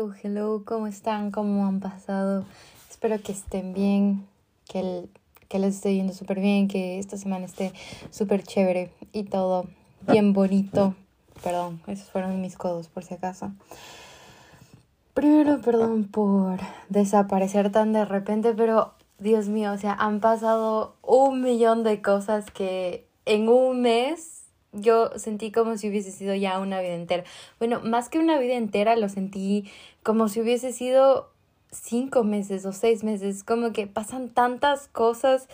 Hello, ¿cómo están? ¿Cómo han pasado? Espero que estén bien, que, que les esté yendo súper bien, que esta semana esté súper chévere y todo bien bonito. Perdón, esos fueron mis codos por si acaso. Primero, perdón por desaparecer tan de repente, pero Dios mío, o sea, han pasado un millón de cosas que en un mes yo sentí como si hubiese sido ya una vida entera. Bueno, más que una vida entera, lo sentí como si hubiese sido cinco meses o seis meses. Como que pasan tantas cosas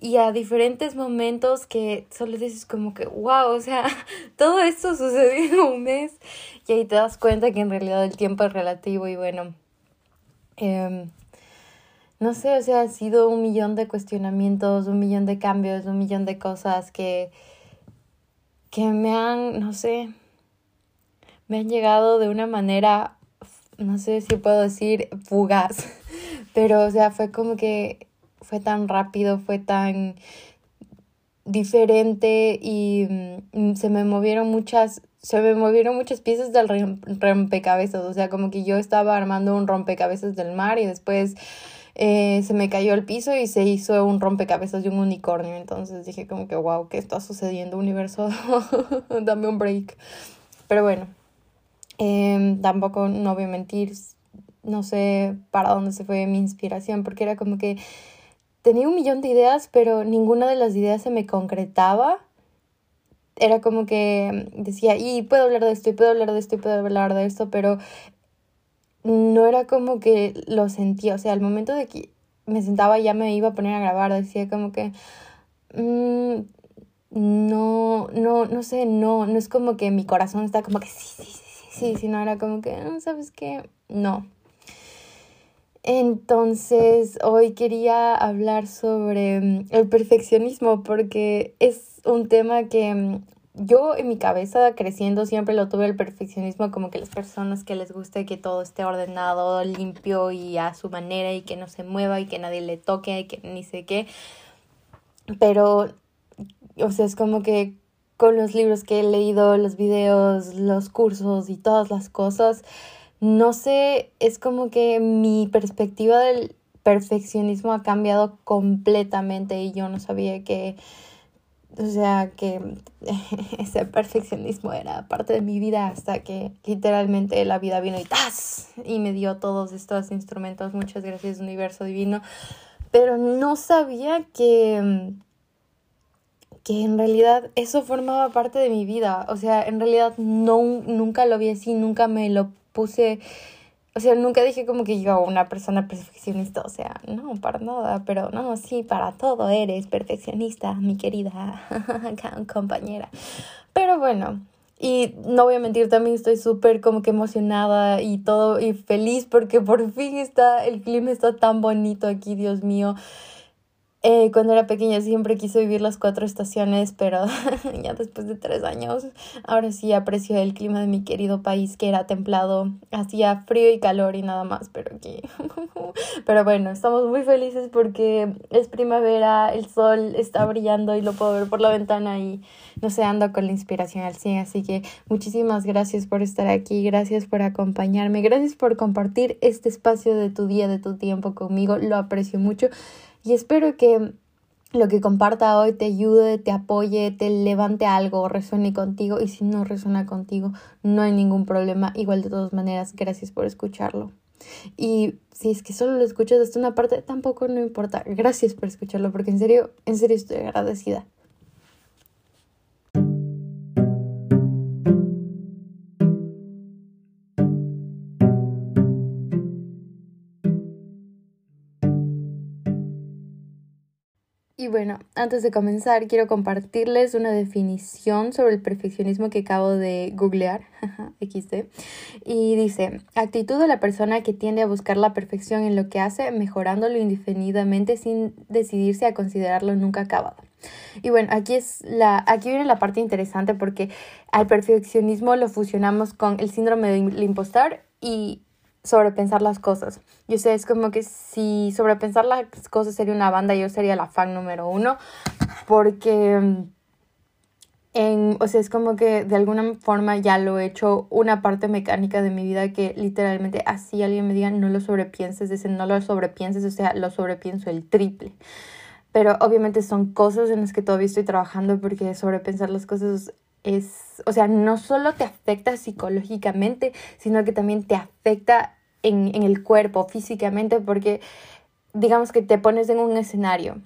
y a diferentes momentos que solo dices como que, wow, o sea, todo esto sucedió en un mes y ahí te das cuenta que en realidad el tiempo es relativo y bueno, eh, no sé, o sea, ha sido un millón de cuestionamientos, un millón de cambios, un millón de cosas que que me han, no sé, me han llegado de una manera, no sé si puedo decir fugaz, pero o sea, fue como que fue tan rápido, fue tan diferente y mm, se me movieron muchas se me movieron muchas piezas del rompecabezas, o sea, como que yo estaba armando un rompecabezas del mar y después eh, se me cayó al piso y se hizo un rompecabezas de un unicornio. Entonces dije como que, wow, ¿qué está sucediendo, universo? Dame un break. Pero bueno, em, tampoco, no voy a mentir, no sé para dónde se fue mi inspiración, porque era como que tenía un millón de ideas, pero ninguna de las ideas se me concretaba. Era como que decía, y puedo hablar de esto, y puedo hablar de esto, y puedo hablar de esto, pero no era como que lo sentía, o sea, al momento de que me sentaba ya me iba a poner a grabar, decía como que mm, no, no, no sé, no, no es como que mi corazón está como que sí, sí, sí, sí, sí, sino era como que, ah, ¿sabes qué? No. Entonces, hoy quería hablar sobre mm, el perfeccionismo porque es un tema que mm, yo en mi cabeza creciendo siempre lo tuve el perfeccionismo como que las personas que les guste que todo esté ordenado, limpio y a su manera y que no se mueva y que nadie le toque y que ni sé qué. Pero, o sea, es como que con los libros que he leído, los videos, los cursos y todas las cosas, no sé, es como que mi perspectiva del perfeccionismo ha cambiado completamente y yo no sabía que o sea que ese perfeccionismo era parte de mi vida hasta que literalmente la vida vino y ¡tas! y me dio todos estos instrumentos. Muchas gracias universo divino. Pero no sabía que que en realidad eso formaba parte de mi vida. O sea, en realidad no nunca lo vi así, nunca me lo puse o sea, nunca dije como que yo una persona perfeccionista, o sea, no, para nada, pero no, sí, para todo eres perfeccionista, mi querida compañera. Pero bueno, y no voy a mentir, también estoy súper como que emocionada y todo y feliz porque por fin está, el clima está tan bonito aquí, Dios mío. Eh, cuando era pequeña siempre quise vivir las cuatro estaciones, pero ya después de tres años, ahora sí aprecio el clima de mi querido país que era templado, hacía frío y calor y nada más, pero aquí. pero bueno, estamos muy felices porque es primavera, el sol está brillando y lo puedo ver por la ventana y no sé, ando con la inspiración al 100, así que muchísimas gracias por estar aquí, gracias por acompañarme, gracias por compartir este espacio de tu día, de tu tiempo conmigo, lo aprecio mucho. Y espero que lo que comparta hoy te ayude, te apoye, te levante algo, resuene contigo y si no resuena contigo, no hay ningún problema. Igual de todas maneras, gracias por escucharlo. Y si es que solo lo escuchas hasta una parte, tampoco no importa. Gracias por escucharlo porque en serio, en serio estoy agradecida. Y bueno, antes de comenzar, quiero compartirles una definición sobre el perfeccionismo que acabo de googlear, XD, y dice, actitud de la persona que tiende a buscar la perfección en lo que hace, mejorándolo indefinidamente sin decidirse a considerarlo nunca acabado. Y bueno, aquí es la aquí viene la parte interesante porque al perfeccionismo lo fusionamos con el síndrome del impostor y sobrepensar las cosas. Yo sé, es como que si sobrepensar las cosas sería una banda, yo sería la fan número uno, porque en, o sea, es como que de alguna forma ya lo he hecho una parte mecánica de mi vida que literalmente así alguien me diga no lo sobrepienses, dice no lo sobrepienses, o sea, lo sobrepienso el triple. Pero obviamente son cosas en las que todavía estoy trabajando porque sobrepensar las cosas es, o sea, no solo te afecta psicológicamente, sino que también te afecta en, en el cuerpo, físicamente, porque digamos que te pones en un escenario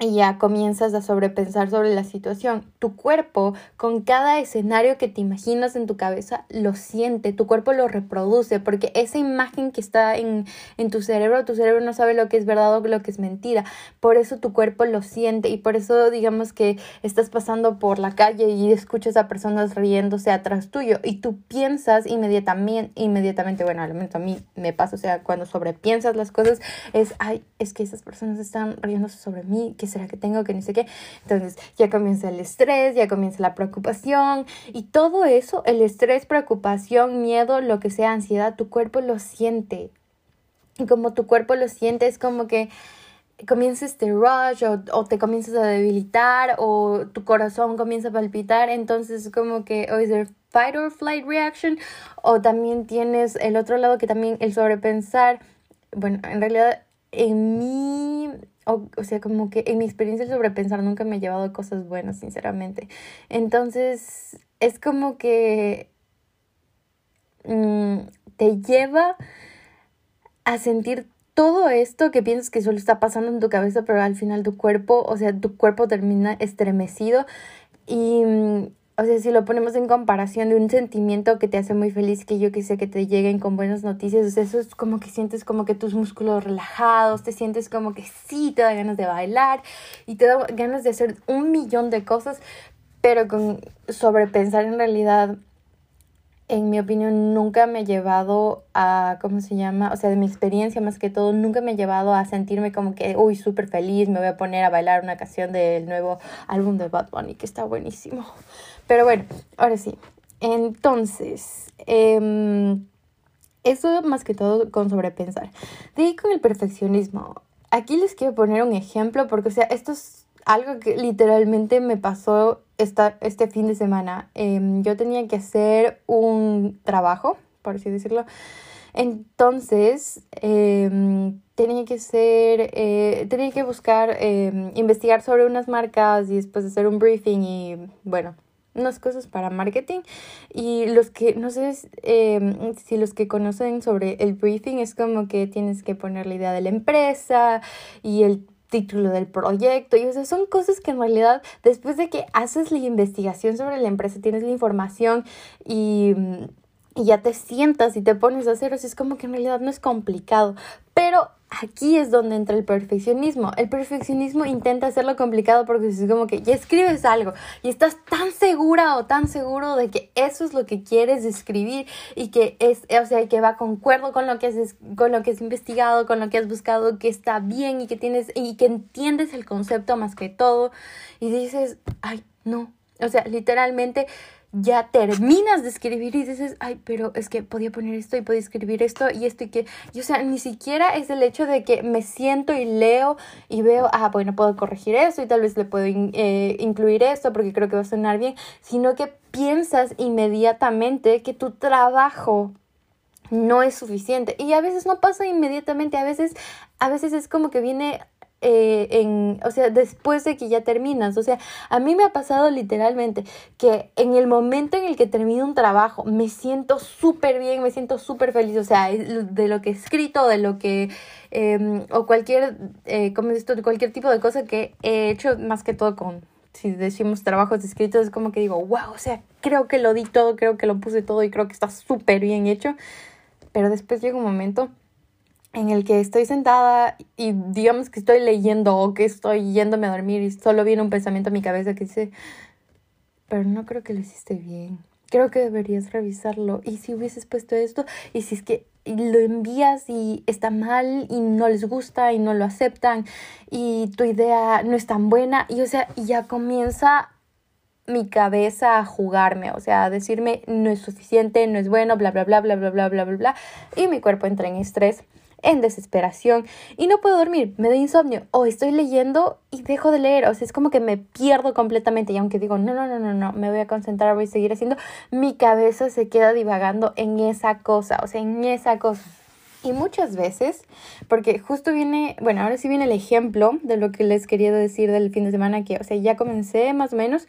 y ya comienzas a sobrepensar sobre la situación. Tu cuerpo, con cada escenario que te imaginas en tu cabeza, lo siente, tu cuerpo lo reproduce, porque esa imagen que está en, en tu cerebro, tu cerebro no sabe lo que es verdad o lo que es mentira. Por eso tu cuerpo lo siente y por eso digamos que estás pasando por la calle y escuchas a personas riéndose atrás tuyo y tú piensas inmediatamente, inmediatamente, bueno, al menos a mí me pasa, o sea, cuando sobrepiensas las cosas, es, ay, es que esas personas están riéndose sobre mí, será que tengo? Que ni sé qué. Entonces ya comienza el estrés, ya comienza la preocupación y todo eso, el estrés, preocupación, miedo, lo que sea, ansiedad, tu cuerpo lo siente. Y como tu cuerpo lo siente, es como que comienza este rush o, o, te comienzas a debilitar o tu corazón comienza a palpitar, entonces como que o es el fight or flight reaction o también tienes el otro lado que también el sobrepensar, bueno, en realidad en mi o, o, sea, como que en mi experiencia el sobrepensar nunca me ha llevado a cosas buenas, sinceramente. Entonces, es como que mm, te lleva a sentir todo esto que piensas que solo está pasando en tu cabeza, pero al final tu cuerpo, o sea, tu cuerpo termina estremecido y mm, o sea, si lo ponemos en comparación de un sentimiento que te hace muy feliz, que yo que sé que te lleguen con buenas noticias, o sea, eso es como que sientes como que tus músculos relajados, te sientes como que sí, te da ganas de bailar y te da ganas de hacer un millón de cosas, pero con sobrepensar en realidad en mi opinión, nunca me ha llevado a, ¿cómo se llama? O sea, de mi experiencia más que todo, nunca me ha llevado a sentirme como que, uy, súper feliz, me voy a poner a bailar una canción del nuevo álbum de Bad Bunny, que está buenísimo. Pero bueno, ahora sí. Entonces, em, eso más que todo con sobrepensar. De ahí con el perfeccionismo. Aquí les quiero poner un ejemplo porque, o sea, esto es algo que literalmente me pasó esta, este fin de semana. Em, yo tenía que hacer un trabajo, por así decirlo. Entonces, em, tenía que ser, eh, tenía que buscar, investigar sobre unas marcas y después hacer un briefing y bueno, unas cosas para marketing y los que no sé em, si los que conocen sobre el briefing es como que tienes que poner la idea de la empresa y el título del proyecto y o sea son cosas que en realidad después de que haces la investigación sobre la empresa tienes la información y y ya te sientas y te pones a hacer, o es como que en realidad no es complicado, pero aquí es donde entra el perfeccionismo. El perfeccionismo intenta hacerlo complicado porque es como que ya escribes algo y estás tan segura o tan seguro de que eso es lo que quieres escribir y que es, o sea, que va concuerdo con lo que has, con lo que has investigado, con lo que has buscado, que está bien y que tienes y que entiendes el concepto más que todo y dices, ay, no. O sea, literalmente ya terminas de escribir y dices, ay, pero es que podía poner esto y podía escribir esto y esto y que, y, o sea, ni siquiera es el hecho de que me siento y leo y veo, ah, bueno, puedo corregir esto y tal vez le puedo eh, incluir esto porque creo que va a sonar bien, sino que piensas inmediatamente que tu trabajo no es suficiente. Y a veces no pasa inmediatamente, a veces, a veces es como que viene eh, en, o sea, después de que ya terminas. O sea, a mí me ha pasado literalmente que en el momento en el que termino un trabajo me siento súper bien, me siento súper feliz. O sea, de lo que he escrito, de lo que, em, o cualquier, eh, como esto, cualquier tipo de cosa que he hecho, más que todo con, si decimos trabajos escritos, es como que digo, wow, o sea, creo que lo di todo, creo que lo puse todo y creo que está súper bien hecho. Pero después llega un momento en el que estoy sentada y digamos que estoy leyendo o que estoy yéndome a dormir y solo viene un pensamiento a mi cabeza que dice, pero no creo que lo hiciste bien. Creo que deberías revisarlo. Y si hubieses puesto esto, y si es que lo envías y está mal y no les gusta y no lo aceptan y tu idea no es tan buena, y o sea, ya comienza mi cabeza a jugarme, o sea, a decirme no es suficiente, no es bueno, bla, bla, bla, bla, bla, bla, bla, bla, bla, y mi cuerpo entra en estrés en desesperación y no puedo dormir, me da insomnio o estoy leyendo y dejo de leer, o sea, es como que me pierdo completamente y aunque digo, no, no, no, no, no, me voy a concentrar, voy a seguir haciendo, mi cabeza se queda divagando en esa cosa, o sea, en esa cosa. Y muchas veces, porque justo viene, bueno, ahora sí viene el ejemplo de lo que les quería decir del fin de semana, que, o sea, ya comencé más o menos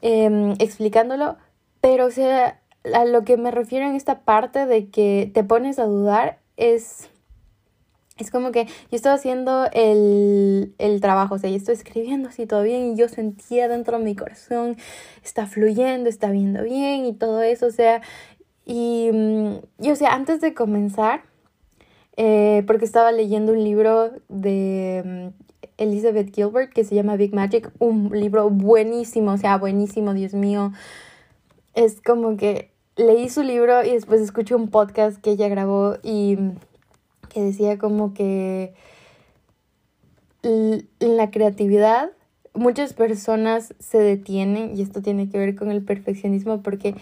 em, explicándolo, pero, o sea, a lo que me refiero en esta parte de que te pones a dudar es es como que yo estaba haciendo el, el, trabajo, o sea, yo estoy escribiendo así todo bien y yo sentía dentro de mi corazón, está fluyendo, está viendo bien y todo eso, o sea, y, mm, y o sea, antes de comenzar, eh, porque estaba leyendo un libro de mm, Elizabeth Gilbert que se llama Big Magic, un libro buenísimo, o sea, buenísimo, Dios mío, es como que leí su libro y después escuché un podcast que ella grabó y que decía como que la creatividad muchas personas se detienen y esto tiene que ver con el perfeccionismo porque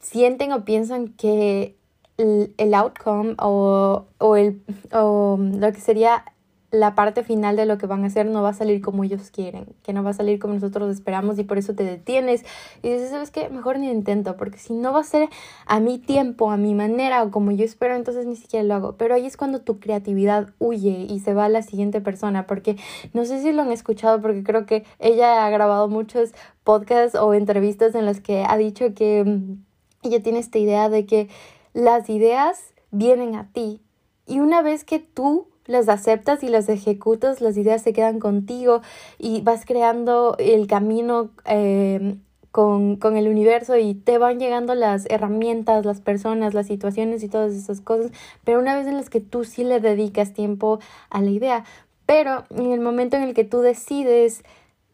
sienten o piensan que el, outcome o, o, el, o lo que sería la parte final de lo que van a hacer no va a salir como ellos quieren, que no va a salir como nosotros esperamos y por eso te detienes y dices, ¿sabes qué? Mejor ni intento, porque si no va a ser a mi tiempo, a mi manera o como yo espero, entonces ni siquiera lo hago. Pero ahí es cuando tu creatividad huye y se va a la siguiente persona, porque no sé si lo han escuchado, porque creo que ella ha grabado muchos podcasts o entrevistas en las que ha dicho que mm, ella tiene esta idea de que las ideas vienen a ti y una vez que tú las aceptas y las ejecutas, las ideas se quedan contigo y vas creando el camino eh, con, con, el universo y te van llegando las herramientas, las personas, las situaciones y todas esas cosas, pero una vez en las que tú sí le dedicas tiempo a la idea, pero en el momento en el que tú decides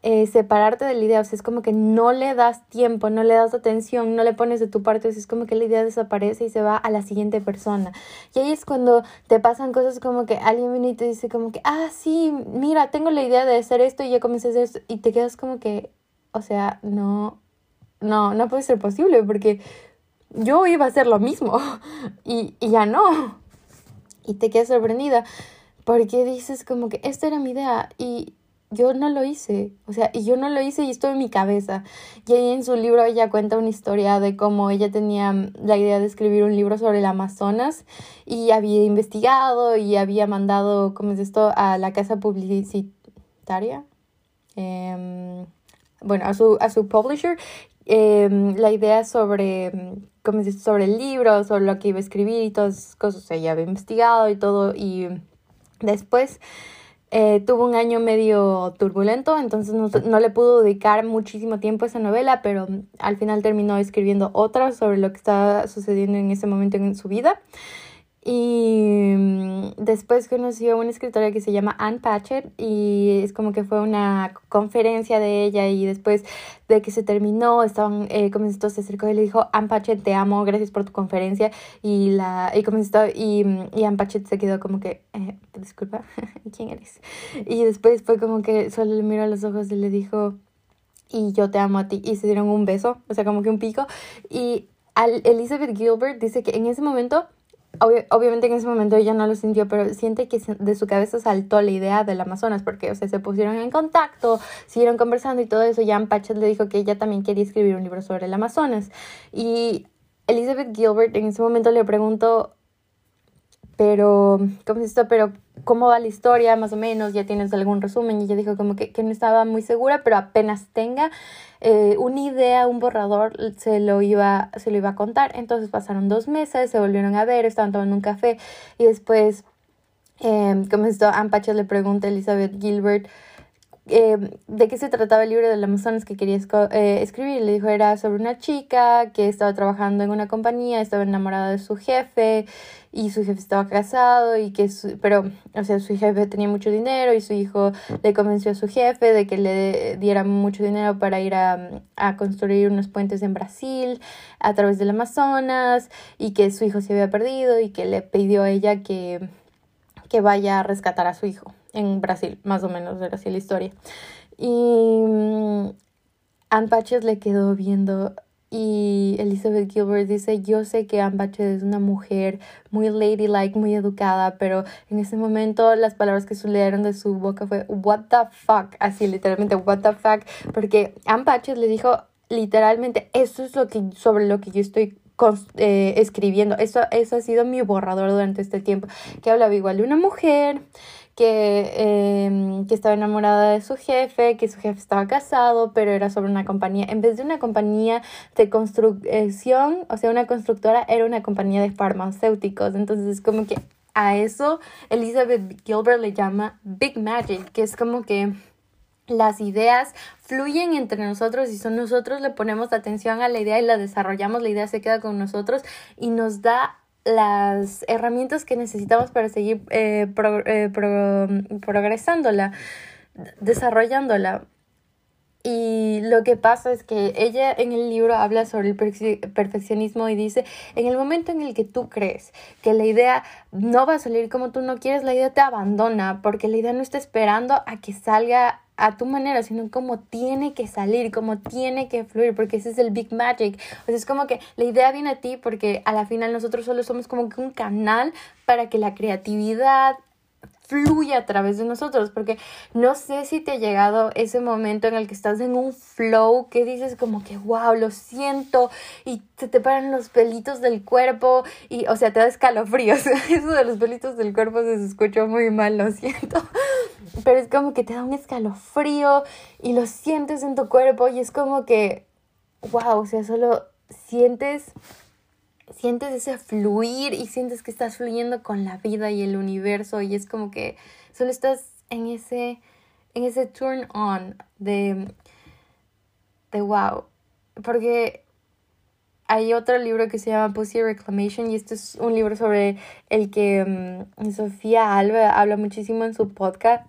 eh, separarte de la idea, o sea, es como que no le das tiempo, no le das atención, no le pones de tu parte, o sea, es como que la idea desaparece y se va a la siguiente persona. Y ahí es cuando te pasan cosas como que alguien viene y te dice como que, ah, sí, mira, tengo la idea de hacer esto y ya comencé a hacer esto y te quedas como que, o sea, no, no, no puede ser posible porque yo iba a hacer lo mismo y, y ya no. Y te quedas sorprendida porque dices como que esta era mi idea y yo no lo hice, o sea, y yo no lo hice y esto en mi cabeza. Y ahí en su libro ella cuenta una historia de cómo ella tenía la idea de escribir un libro sobre el Amazonas y había investigado y había mandado, ¿cómo es esto?, a la casa publicitaria. Em, bueno, a su, a su publisher, em, la idea sobre, ¿cómo es esto?, sobre el libro, sobre lo que iba a escribir y todas esas cosas. Ella había investigado y todo y después eh, tuvo un año medio turbulento, entonces no, no, le pudo dedicar muchísimo tiempo a esa novela, pero al final terminó escribiendo otra sobre lo que estaba sucediendo en ese momento en su vida. Y mm, después conoció a una escritora que se llama Anne Patchett y es como que fue una conferencia de ella y después de que se terminó, estaban, eh, comenzó, se acercó y le dijo, Anne Patchett, te amo, gracias por tu conferencia. Y, la, y comenzó, y, y Anne Patchett se quedó como que, eh, disculpa, ¿quién eres? Y después fue como que solo le miró a los ojos y le dijo, y yo te amo a ti. Y se dieron un beso, o sea, como que un pico. Y Elizabeth Gilbert dice que en ese momento obviamente en ese momento ella no lo sintió, pero siente que de su cabeza saltó la idea del Amazonas, porque, o sea, se pusieron en contacto, siguieron conversando y todo eso. Y Anne Patchett le dijo que ella también quería escribir un libro sobre el Amazonas. Y Elizabeth Gilbert en ese momento le preguntó, pero, ¿cómo es? Pero, ¿cómo va la historia? Más o menos, ya tienes algún resumen. Y ella dijo como que, que no estaba muy segura, pero apenas tenga eh, una idea, un borrador, se lo, iba, se lo iba a contar. Entonces pasaron dos meses, se volvieron a ver, estaban tomando un café y después, eh, como esto, Anne le pregunta a Elizabeth Gilbert, Em, de qué se trataba el libro del Amazonas que quería eh, escribir. Le dijo era sobre una chica que estaba trabajando en una compañía, estaba enamorada de su jefe y su jefe estaba casado y que pero o sea su jefe tenía mucho dinero y su hijo le convenció a su jefe de que le diera mucho dinero para ir a, a construir unos puentes en Brasil a través del Amazonas y que su hijo se había perdido y que le pidió a ella que que vaya a rescatar a su hijo en Brasil, más o menos era así la historia. Y um, Anne le quedó viendo y Elizabeth Gilbert dice, yo sé que Anne Batchet es una mujer muy ladylike, muy educada, pero en ese momento las palabras que salieron de su boca fue, what the fuck, así literalmente, what the fuck, porque Anne Batchet le dijo literalmente, eso es lo que, sobre lo que yo estoy eh, escribiendo. Eso, eso ha sido mi borrador durante este tiempo, que hablaba igual de una mujer que, em, que estaba enamorada de su jefe, que su jefe estaba casado, pero era sobre una compañía, en vez de una compañía de construcción, o sea, una constructora, era una compañía de farmacéuticos. Entonces es como que a eso Elizabeth Gilbert le llama Big Magic, que es como que las ideas fluyen entre nosotros y son nosotros le ponemos atención a la idea y la desarrollamos, la idea se queda con nosotros y nos da las herramientas que necesitamos para seguir eh, eh, progresándola, desarrollándola. Y lo que pasa es que ella en el libro habla sobre el perfeccionismo y dice, en el momento en el que tú crees que la idea no va a salir como tú no quieres, la idea te abandona porque la idea no está esperando a que salga a tu manera, sino como tiene que salir, como tiene que fluir, porque ese es el big magic. O sea, es como que la idea viene a ti porque a la final nosotros solo somos como que un canal para que la creatividad fluya a través de nosotros, porque no sé si te ha llegado ese momento en el que estás en un flow que dices como que wow, lo siento y se te paran los pelitos del cuerpo y o sea, te da escalofríos. Eso de los pelitos del cuerpo se escuchó muy mal, lo siento pero es como que te da un escalofrío y lo sientes en tu cuerpo y es como que, wow, o sea, solo sientes, sientes ese fluir y sientes que estás fluyendo con la vida y el universo y es como que solo estás en ese, en ese turn on de, de wow, porque hay otro libro que se llama Pussy Reclamation y este es un libro sobre el que mm, Sofía Alba habla muchísimo en su podcast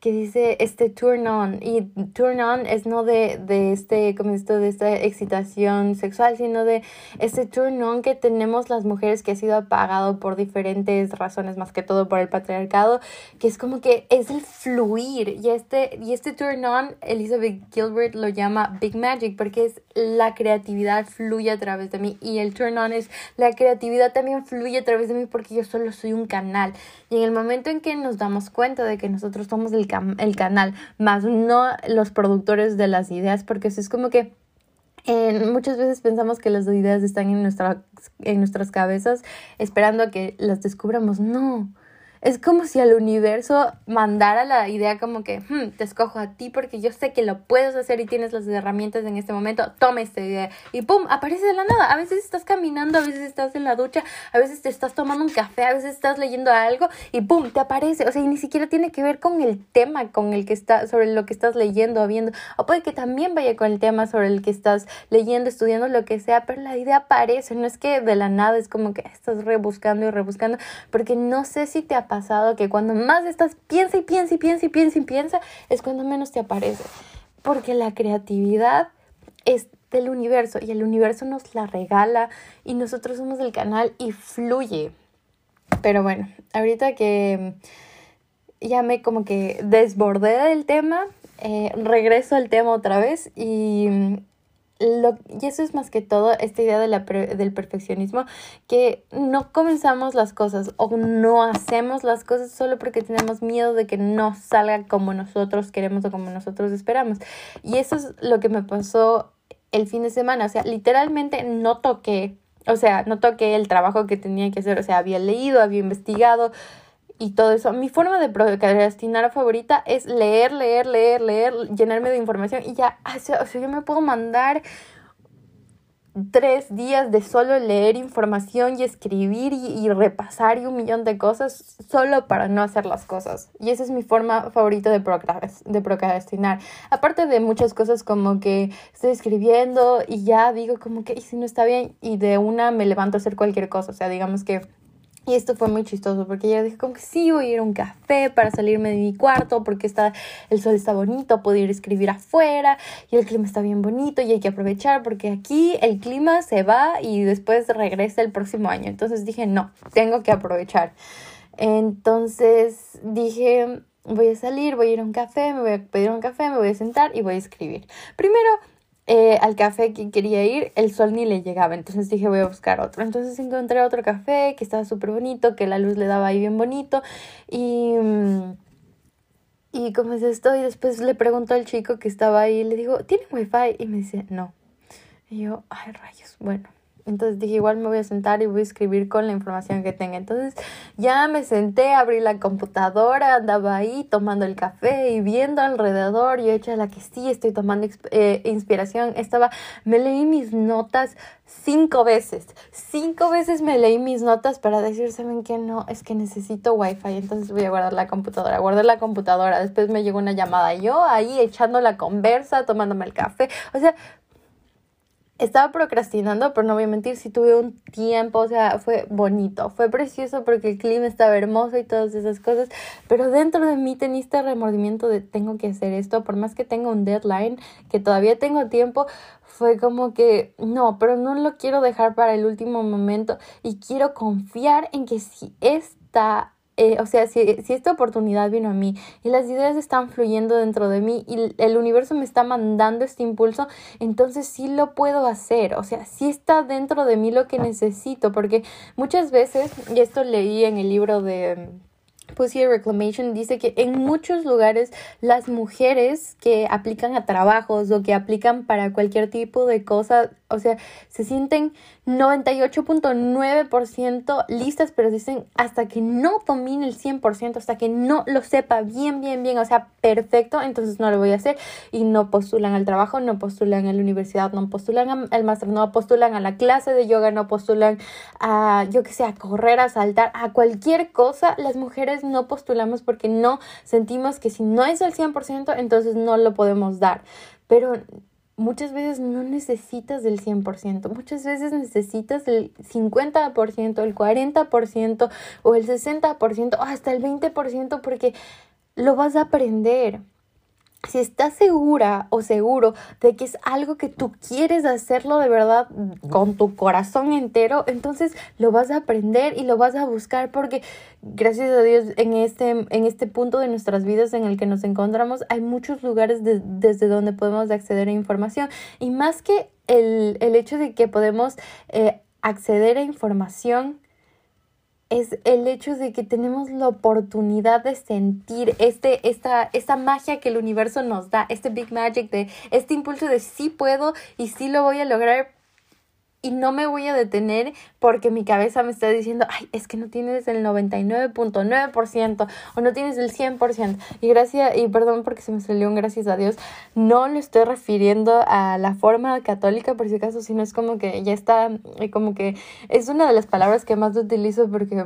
que dice este turn on y turn on es no de, de este como esto de esta excitación sexual sino de este turn on que tenemos las mujeres que ha sido apagado por diferentes razones más que todo por el patriarcado que es como que es el fluir y este y este turn on Elizabeth Gilbert lo llama big magic porque es la creatividad fluye a través de mí. Y el turn on es la creatividad también fluye a través de mí porque yo solo soy un canal. Y en el momento en que nos damos cuenta de que nosotros somos el el canal, más no los productores de las ideas, porque eso es como que muchas veces pensamos que las ideas están en, nuestra, en nuestras cabezas esperando a que las descubramos. No, es como si el universo mandara la idea como que, hmm, te escojo a ti porque yo sé que lo puedes hacer y tienes las herramientas en este momento, toma esta idea. Y ¡pum! Aparece de la nada. A veces estás caminando, a veces estás en la ducha, a veces te estás tomando un café, a veces estás leyendo algo y ¡pum! te aparece. O sea, y ni siquiera tiene que ver con el tema con el que está, sobre lo que estás leyendo o viendo. O puede que también vaya con el tema sobre el que estás leyendo, estudiando, lo que sea, pero la idea aparece. No es que de la nada es como que estás rebuscando y rebuscando, porque no sé si te pasado que cuando más estás piensa y piensa y piensa y piensa y piensa, es cuando menos te aparece. Porque la creatividad es del universo y el universo nos la regala y nosotros somos el canal y fluye. Pero bueno, ahorita que ya me como que desbordé del tema, eh, regreso al tema otra vez y lo, y eso es más que todo esta idea de la del perfeccionismo, que no comenzamos las cosas o no hacemos las cosas solo porque tenemos miedo de que no salga como nosotros queremos o como nosotros esperamos. Y eso es lo que me pasó el fin de semana, o sea, literalmente no toqué, o sea, no toqué el trabajo que tenía que hacer, o sea, había leído, había investigado, y todo eso. Mi forma de procrastinar favorita es leer, leer, leer, leer, llenarme de información y ya, o sea, yo me puedo mandar tres días de solo leer información y escribir y, repasar y un millón de cosas solo para no hacer las cosas. Y esa es mi forma favorita de, de procrastinar. Aparte de muchas cosas como que estoy escribiendo y ya digo como que, ¿y si no está bien? Y de una me levanto a hacer cualquier cosa. O sea, digamos que y esto fue muy chistoso porque ella dijo como que sí, voy a ir a un café para salirme de mi cuarto porque está, el sol está bonito, puedo ir a escribir afuera y el clima está bien bonito y hay que aprovechar porque aquí el clima se va y después regresa el próximo año. Entonces dije, no, tengo que aprovechar. Entonces dije, voy a salir, voy a ir a un café, me voy a pedir un café, me voy a sentar y voy a escribir. Primero eh, al café que quería ir, el sol ni le llegaba. Entonces dije, voy a buscar otro. Entonces encontré otro café que estaba súper bonito, que la luz le daba ahí bien bonito. Y... Mm, y como es esto, y después le pregunto al chico que estaba ahí, le digo, ¿tiene wifi? Y me dice, no. Y yo, ay, rayos, bueno. Entonces dije, igual me voy a sentar y voy a escribir con la información que tenga. Entonces ya me senté, abrí la computadora, andaba ahí tomando el café y viendo alrededor. Yo hecha la que sí, estoy tomando eh, inspiración. Estaba, me leí mis notas cinco veces. Cinco veces me leí mis notas para decir, ¿saben qué? No, es que necesito wifi. Entonces voy a guardar la computadora. Guardé la computadora. Después me llegó una llamada. Yo ahí echando la conversa, tomándome el café. O sea, estaba procrastinando, pero no voy a mentir, sí tuve un tiempo, o sea, fue bonito, fue precioso porque el clima estaba hermoso y todas esas cosas, pero dentro de mí tenía este remordimiento de tengo que hacer esto, por más que tenga un deadline, que todavía tengo tiempo, fue como que no, pero no lo quiero dejar para el último momento y quiero confiar en que si esta eh, o sea, si, si, esta oportunidad vino a mí y las ideas están fluyendo dentro de mí y el universo me está mandando este impulso, entonces sí lo puedo hacer, o sea, sí está dentro de mí lo que necesito, porque muchas veces, y esto leí en el libro de Pussy Reclamation dice que en muchos lugares las mujeres que aplican a trabajos o que aplican para cualquier tipo de cosa, o sea, se sienten 98.9% listas, pero dicen hasta que no domine el 100%, hasta que no lo sepa bien, bien, bien, o sea, perfecto, entonces no lo voy a hacer y no postulan al trabajo, no postulan a la universidad, no postulan al máster, no postulan a la clase de yoga, no postulan a, yo que sé, a correr, a saltar, a cualquier cosa, las mujeres no postulamos porque no sentimos que si no es el 100%, entonces no lo podemos dar. Pero muchas veces no necesitas del 100%, muchas veces necesitas el 50%, el 40% o el 60% o hasta el 20% porque lo vas a aprender si estás segura o seguro de que es algo que tú quieres hacerlo de verdad con tu corazón entero, entonces lo vas a aprender y lo vas a buscar porque gracias a Dios en este, en este punto de nuestras vidas en el que nos encontramos hay muchos lugares desde donde podemos acceder a información. Y más que el, hecho de que podemos eh, acceder a información, es el hecho de que tenemos la oportunidad de sentir este, esta, esta magia que el universo nos da, este big magic de este impulso de sí puedo y sí lo voy a lograr y no me voy a detener porque mi cabeza me está diciendo, ay, es que no tienes el 99.9% o no tienes el 100%. Y gracias, y perdón porque se me salió un gracias a Dios, no lo estoy refiriendo a la forma católica por si acaso, sino es como que ya está, como que es una de las palabras que más utilizo porque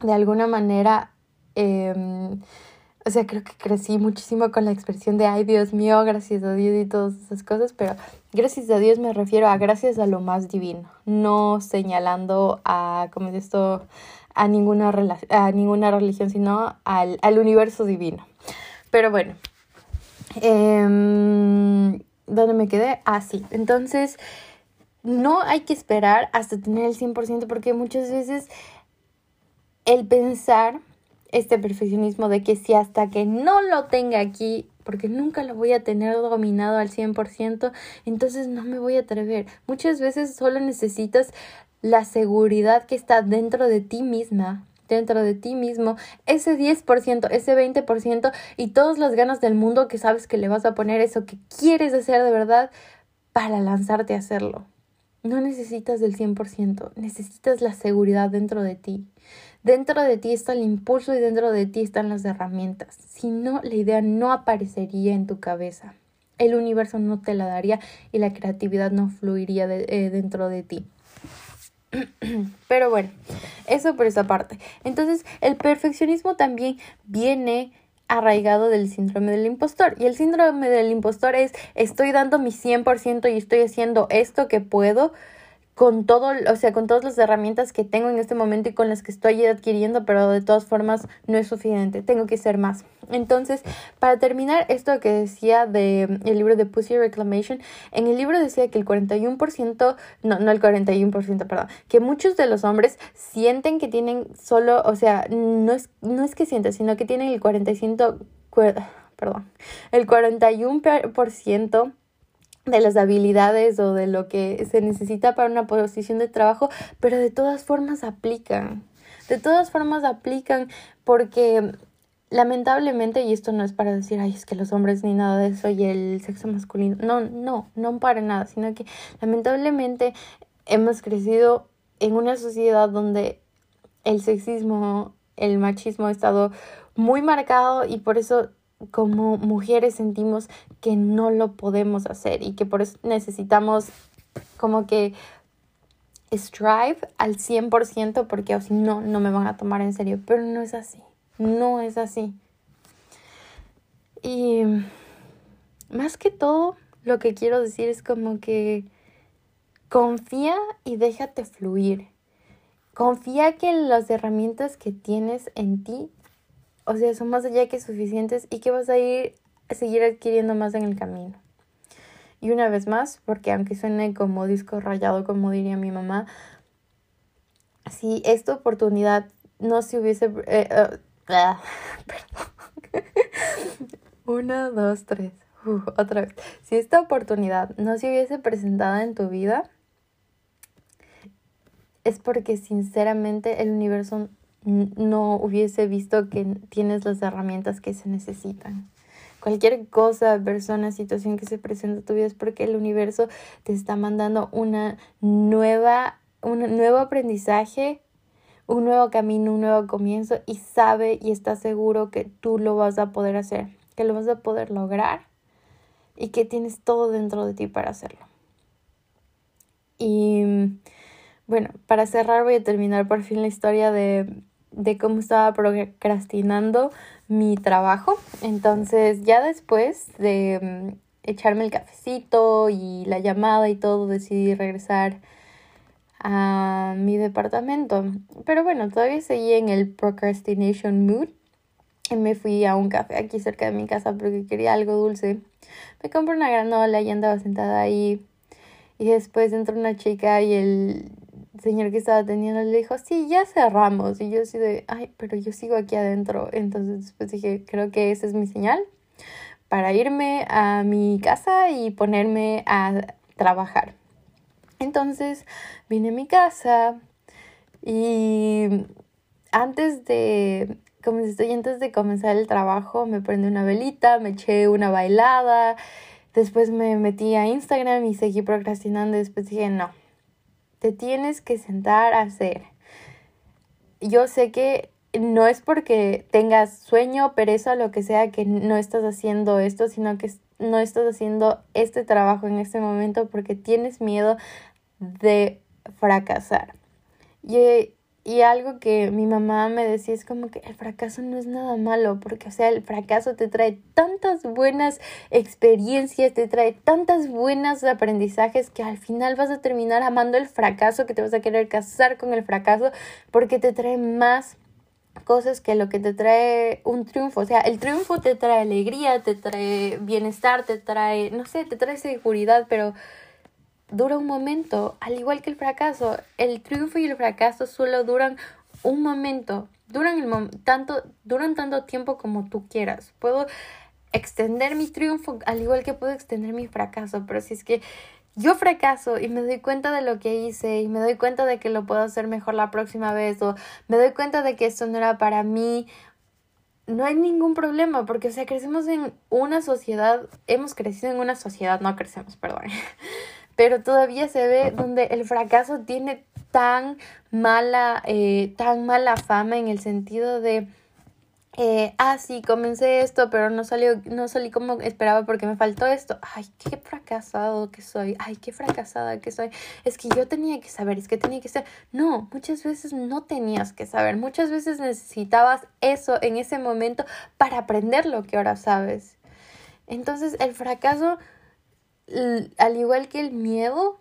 de alguna manera... Eh, o sea, creo que crecí muchísimo con la expresión de, ay, Dios mío, gracias a Dios y todas esas cosas, pero gracias a Dios me refiero a gracias a lo más divino, no señalando a, como es esto, a ninguna, a ninguna religión, sino al, al universo divino. Pero bueno, eh, ¿dónde me quedé? Ah, sí, entonces no hay que esperar hasta tener el 100% porque muchas veces el pensar este perfeccionismo de que si hasta que no lo tenga aquí, porque nunca lo voy a tener dominado al 100%, entonces no me voy a atrever. Muchas veces solo necesitas la seguridad que está dentro de ti misma, dentro de ti mismo, ese 10%, ese 20% y todas las ganas del mundo que sabes que le vas a poner eso que quieres hacer de verdad para lanzarte a hacerlo. No necesitas del 100%, necesitas la seguridad dentro de ti. Dentro de ti está el impulso y dentro de ti están las herramientas. Si no, la idea no aparecería en tu cabeza. El universo no te la daría y la creatividad no fluiría eh, dentro de ti. Pero bueno, eso por esa parte. Entonces, el perfeccionismo también viene arraigado del síndrome del impostor. Y el síndrome del impostor es estoy dando mi 100% y estoy haciendo esto que puedo, con todo, o sea, con todas las herramientas que tengo en este momento y con las que estoy adquiriendo, pero de todas formas no es suficiente, tengo que ser más. Entonces, para terminar esto que decía de mm, el libro de Pussy Reclamation, en el libro decía que el 41%, no, no el 41%, perdón, que muchos de los hombres sienten que tienen solo, o sea, no es, no es que sientan, sino que tienen el 45, perdón, el 41% de las habilidades o de lo que se necesita para una posición de trabajo, pero de todas formas aplican. De todas formas aplican porque lamentablemente, y esto no es para decir, ay, es que los hombres ni nada de eso y el sexo masculino, no, no, no para nada, sino que lamentablemente hemos crecido en una sociedad donde el sexismo, el machismo ha estado muy marcado y por eso como mujeres sentimos que no lo podemos hacer y que por eso necesitamos como que strive al 100% porque si no, no me van a tomar en serio. Pero no es así, no es así. Y más que todo, lo que quiero decir es como que confía y déjate fluir. Confía que las herramientas que tienes en ti o sea, son más allá que suficientes y que vas a ir a seguir adquiriendo más en el camino. Y una vez más, porque aunque suene como disco rayado, como diría mi mamá, si esta oportunidad no se hubiese... Eh, eh, ah. Una, dos, tres. otra vez. Si esta oportunidad no se hubiese presentado en tu vida, es porque sinceramente el universo no hubiese visto que tienes las herramientas que se necesitan. Cualquier cosa, persona, situación que se presenta en tu vida es porque el universo te está mandando una nueva, un nuevo aprendizaje, un nuevo camino, un nuevo comienzo y sabe y está seguro que tú lo vas a poder hacer, que lo vas a poder lograr y que tienes todo dentro de ti para hacerlo. Y bueno, para cerrar voy a terminar por fin la historia de de cómo estaba procrastinando mi trabajo. Entonces ya después de mm, echarme el cafecito y la llamada y todo, decidí regresar a mi departamento. Pero bueno, todavía seguí en el procrastination mood. Y me fui a un café aquí cerca de mi casa porque quería algo dulce. Me compré una granola y andaba sentada ahí. Y después entró una chica y el señor que estaba atendiendo le dijo, sí, ya cerramos. Y yo así de, ay, pero yo sigo aquí adentro. Entonces después dije, creo que esa es mi señal para irme a mi casa y ponerme a trabajar. Entonces vine a mi casa y antes de, como estoy antes de comenzar el trabajo, me prendí una velita, me eché una bailada, después me metí a Instagram y seguí procrastinando. Después dije, no, te tienes que sentar a hacer. Yo sé que no es porque tengas sueño, pereza, lo que sea, que no estás haciendo esto, sino que no estás haciendo este trabajo en este momento porque tienes miedo de fracasar. Y y algo que mi mamá me decía es como que el fracaso no es nada malo, porque o sea, el fracaso te trae tantas buenas experiencias, te trae tantas buenas aprendizajes que al final vas a terminar amando el fracaso, que te vas a querer casar con el fracaso, porque te trae más cosas que lo que te trae un triunfo. O sea, el triunfo te trae alegría, te trae bienestar, te trae, no sé, te trae seguridad, pero dura un momento, al igual que el fracaso. El triunfo y el fracaso solo duran un momento, duran, el tanto, duran tanto tiempo como tú quieras. Puedo extender mi triunfo al igual que puedo extender mi fracaso, pero si es que yo fracaso y me doy cuenta de lo que hice y me doy cuenta de que lo puedo hacer mejor la próxima vez o me doy cuenta de que esto no era para mí, no hay ningún problema porque, o sea, crecemos en una sociedad, hemos crecido en una sociedad, no crecemos, perdón, pero todavía se ve donde el fracaso tiene tan mala, eh, tan mala fama en el sentido de, eh, ah, sí, comencé esto, pero no salió, no salí como esperaba porque me faltó esto. Ay, qué fracasado que soy. Ay, qué fracasada que soy. Es que yo tenía que saber, es que tenía que ser. No, muchas veces no tenías que saber. Muchas veces necesitabas eso en ese momento para aprender lo que ahora sabes. Entonces, el fracaso al igual que el miedo,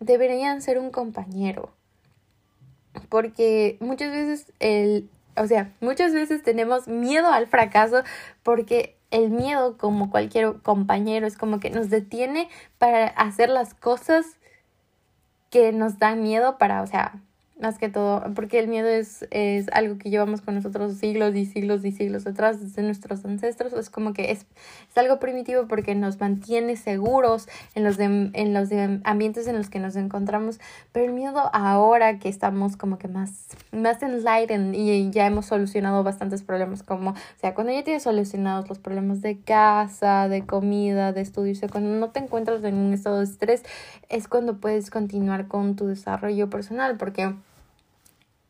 deberían ser un compañero. Porque muchas veces el, o sea, muchas veces tenemos miedo al fracaso porque el miedo, como cualquier compañero, es como que nos detiene para hacer las cosas que nos dan miedo para, o sea, más que todo, porque el miedo es, es algo que llevamos con nosotros siglos y siglos y siglos atrás, desde nuestros ancestros, es como que es, es algo primitivo porque nos mantiene seguros en los, en los ambientes en los que nos encontramos, pero el miedo ahora que estamos como que más, más enlightened y ya hemos solucionado bastantes problemas, como, sea, cuando ya tienes solucionados los problemas de casa, de comida, de estudio, o cuando no te encuentras en un estado de estrés, es cuando puedes continuar con tu desarrollo personal, porque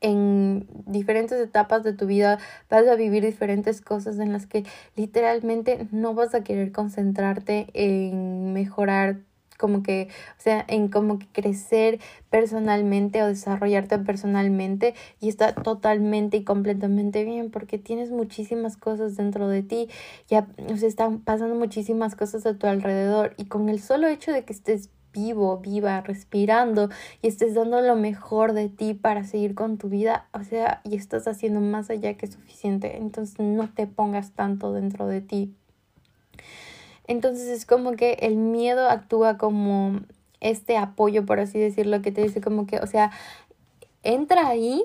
en diferentes etapas de tu vida vas a vivir diferentes cosas en las que literalmente no vas a querer concentrarte en mejorar como que, o sea, en como que crecer personalmente o desarrollarte personalmente y está totalmente y completamente bien porque tienes muchísimas cosas dentro de ti, ya, o están pasando muchísimas cosas a tu alrededor y con el solo hecho de que estés vivo, viva, respirando y estés dando lo mejor de ti para seguir con tu vida, o sea, y estás haciendo más allá que suficiente, entonces no te pongas tanto dentro de ti. Entonces es como que el miedo actúa como este apoyo, por así decirlo, que te dice como que, o sea, entra ahí,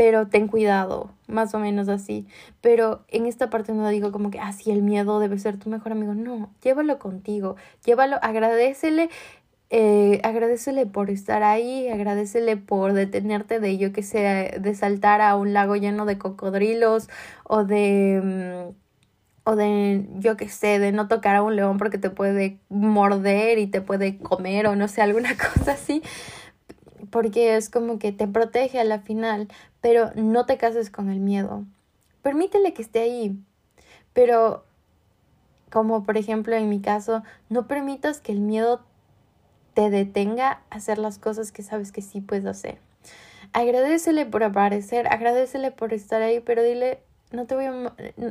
pero ten cuidado, más o menos así. Pero en esta parte no digo como que, ah, el miedo debe ser tu mejor amigo. No, llévalo contigo, llévalo, agradecele. Eh, agradecele por estar ahí, agradecele por detenerte de yo que sé, de saltar a un lago lleno de cocodrilos o de... Mm, o de, yo que sé, de no tocar a un león porque te puede morder y te puede comer o no sé, alguna cosa así porque es como que te protege a la final, pero no te cases con el miedo. Permítele que esté ahí, pero como por ejemplo en mi caso, no permitas que el miedo te detenga a hacer las cosas que sabes que sí puedes hacer. Agradecele por aparecer, agradecele por estar ahí, pero dile, no te voy a,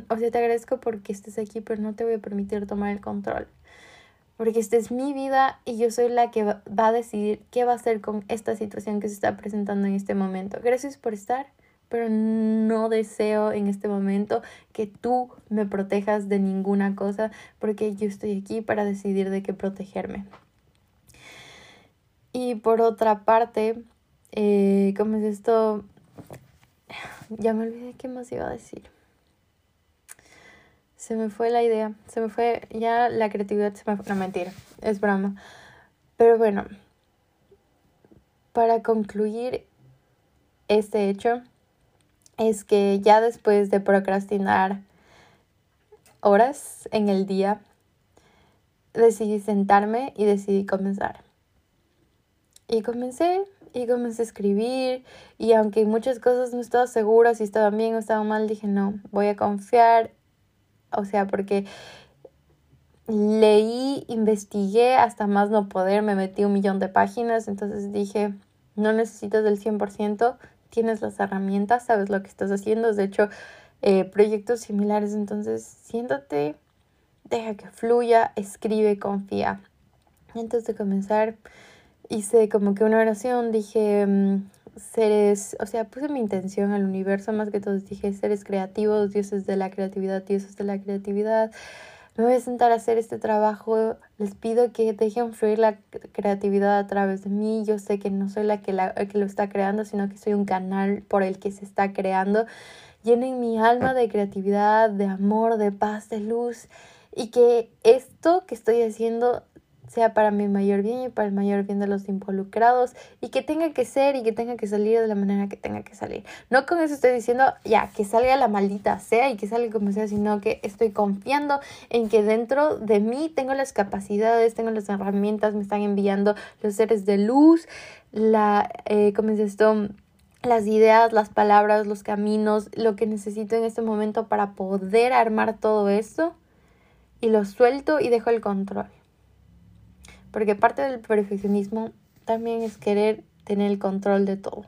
o sea, te agradezco porque estés aquí, pero no te voy a permitir tomar el control porque esta es mi vida y yo soy la que va a decidir qué va a hacer con esta situación que se está presentando en este momento. Gracias por estar, pero no deseo en este momento que tú me protejas de ninguna cosa, porque yo estoy aquí para decidir de qué protegerme. Y por otra parte, eh, ¿cómo es esto? Ya me olvidé qué más iba a decir se me fue la idea, se me fue ya la creatividad, se me fue, no mentira, es broma. Pero bueno, para concluir este hecho, es que ya después de procrastinar horas en el día, decidí sentarme y decidí comenzar. Y comencé, y comencé a escribir, y aunque muchas cosas no estaba segura si estaban bien o estaban mal, dije no, voy a confiar o sea, porque leí, investigué hasta más no poder, me metí un millón de páginas, entonces dije, no necesitas del 100%, tienes las herramientas, sabes lo que estás haciendo, de hecho, eh, proyectos similares, entonces siéntate, deja que fluya, escribe, confía. Antes de comenzar, hice como que una oración, dije, mm, seres, o sea, puse mi intención al universo, más que todo dije seres creativos, dioses de la creatividad, dioses de la creatividad. Me voy a sentar a hacer este trabajo. Les pido que dejen fluir la creatividad a través de mí. Yo sé que no soy la que, la que lo está creando, sino que soy un canal por el que se está creando. Llenen mi alma de creatividad, de amor, de paz, de luz. Y que esto que estoy haciendo sea para mi mayor bien y para el mayor bien de los involucrados y que tenga que ser y que tenga que salir de la manera que tenga que salir. No con eso estoy diciendo ya que salga la maldita sea y que salga como sea, sino que estoy confiando en que dentro de mí tengo las capacidades, tengo las herramientas, me están enviando los seres de luz, la, eh, las ideas, las palabras, los caminos, lo que necesito en este momento para poder armar todo esto y lo suelto y dejo el control. Porque parte del perfeccionismo también es querer tener el control de todo.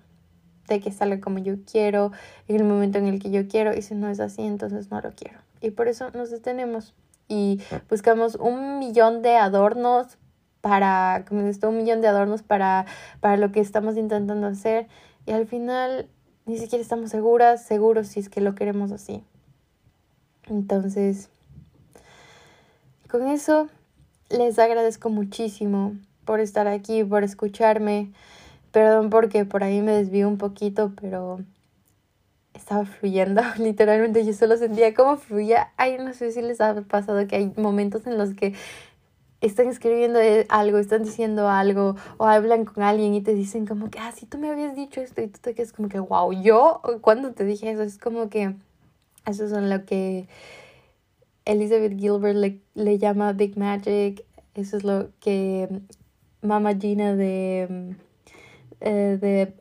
De que salga como yo quiero, en el momento en el que yo quiero. Y si no es así, entonces no lo quiero. Y por eso nos detenemos y buscamos un millón de adornos para, como esto, un millón de adornos para, para lo que estamos intentando hacer. Y al final ni siquiera estamos seguras, seguros si es que lo queremos así. Entonces, con eso les agradezco muchísimo por estar aquí, por escucharme, Perdón porque por ahí me desvío un poquito, pero estaba fluyendo, literalmente yo solo sentía cómo fluía. Ay, no sé si les ha pasado que hay momentos en los que están escribiendo algo, están diciendo algo o hablan con alguien y te dicen como que, ah, sí, tú me habías dicho esto y tú te quedas como que, wow, yo, cuando te dije eso? Es como que eso es lo que Elizabeth Gilbert le, le llama Big Magic, eso es lo que Mama Gina de eh, de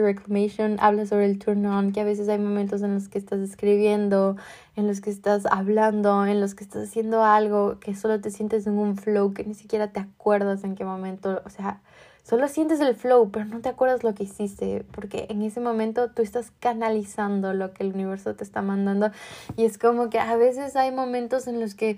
Reclamation habla sobre el turn on, que a veces hay momentos en los que estás escribiendo, en los que estás hablando, en los que estás haciendo algo que solo te sientes en un flow, que ni siquiera te acuerdas en qué momento, o sea, solo sientes el flow, pero no te acuerdas lo que hiciste, porque en ese momento tú estás canalizando lo que el universo te está mandando y es como que a veces hay momentos en los que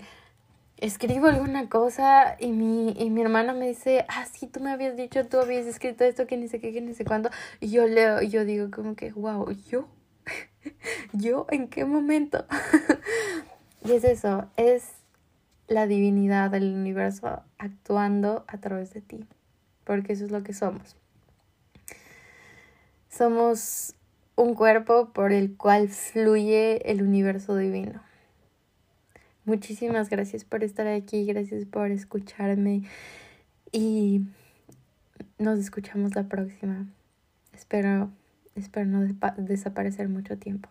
escribo alguna cosa y mi, y mi hermana me dice, ah, sí, tú me habías dicho, tú habías escrito esto, que ni sé qué, que ni sé cuándo. Y yo leo, y yo digo como que, wow, ¿yo? ¿Yo? ¿En qué momento? y es eso, es la divinidad del universo actuando a través de ti, porque eso es lo que somos. Somos un cuerpo por el cual fluye el universo divino. Muchísimas gracias por estar aquí, gracias por escucharme y nos escuchamos la próxima. Espero, espero no desaparecer mucho tiempo.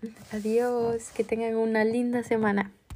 Adiós, que tengan una linda semana.